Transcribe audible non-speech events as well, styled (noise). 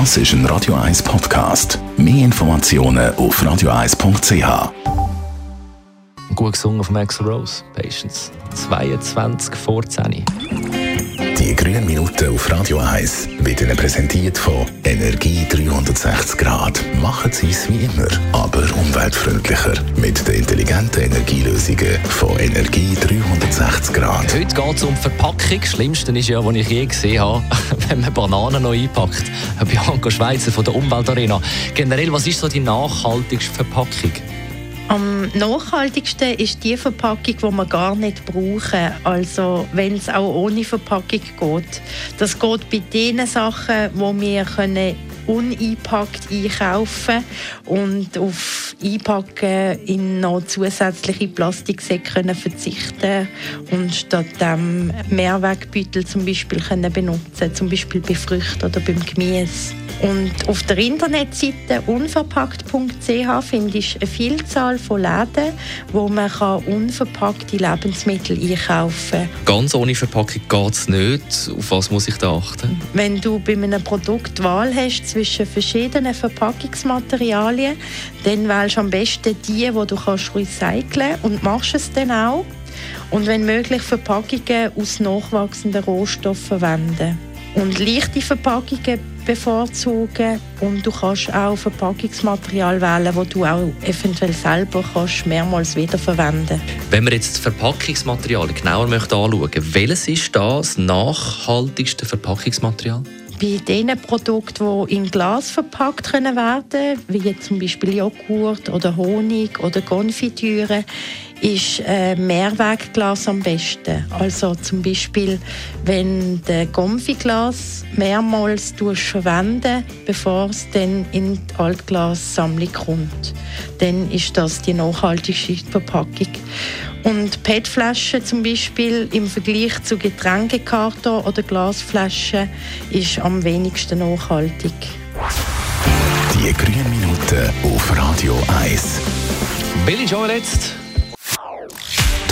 Das ist ein Radio 1 Podcast. Mehr Informationen auf radio1.ch. Gut gesungen von Max Rose, Patience. 22 vor 10. Die grünen Minuten auf Radio 1 werden präsentiert von Energie 360 Grad. Machen Sie es wie immer, aber umweltfreundlicher. Mit den intelligenten Energielösungen von Energie 360 Grad. Heute geht es um Verpackung. Das Schlimmste ist ja, was ich je gesehen habe, (laughs) wenn man Bananen noch einpackt. Bianca Schweizer von der Umweltarena. Generell, was ist so die nachhaltigste Verpackung? Am nachhaltigsten ist die Verpackung, die wir gar nicht brauchen. Also wenn es auch ohne Verpackung geht. Das geht bei den Sachen, wo wir können uneinpackt einkaufen und auf Einpacken in noch zusätzliche Plastiksäcke können verzichten und statt dem Mehrwegbeutel zum Beispiel können benutzen, zum Beispiel bei Früchten oder beim Gemüse. Und auf der Internetseite unverpackt.ch finde ich eine Vielzahl von Läden, wo man unverpackte Lebensmittel einkaufen kann. Ganz ohne Verpackung geht es nicht. Auf was muss ich da achten? Wenn du bei einem Produkt Wahl hast zwischen verschiedenen Verpackungsmaterialien, dann wählst du am besten die, die du kannst recyceln und machst es dann auch. Und wenn möglich Verpackungen aus nachwachsenden Rohstoffen verwenden. Und leichte Verpackungen bevorzugen und du kannst auch Verpackungsmaterial wählen, wo du auch eventuell selber kannst mehrmals wiederverwenden. Wenn wir jetzt das Verpackungsmaterial genauer möchten anschauen, welches ist das nachhaltigste Verpackungsmaterial? Bei den Produkten, die in Glas verpackt können werden, wie zum Beispiel Joghurt oder Honig oder Konfitüre, ist äh, Mehrwegglas am besten. Also zum Beispiel, wenn der Konfiglas mehrmals verwenden bevor es dann in die Altglassammlung kommt, dann ist das die nachhaltigste Verpackung. Und PET-Flaschen zum Beispiel im Vergleich zu Getränkekarton oder Glasflaschen ist am wenigsten nachhaltig. Die grünen Minuten auf Radio 1. Billy Joel jetzt.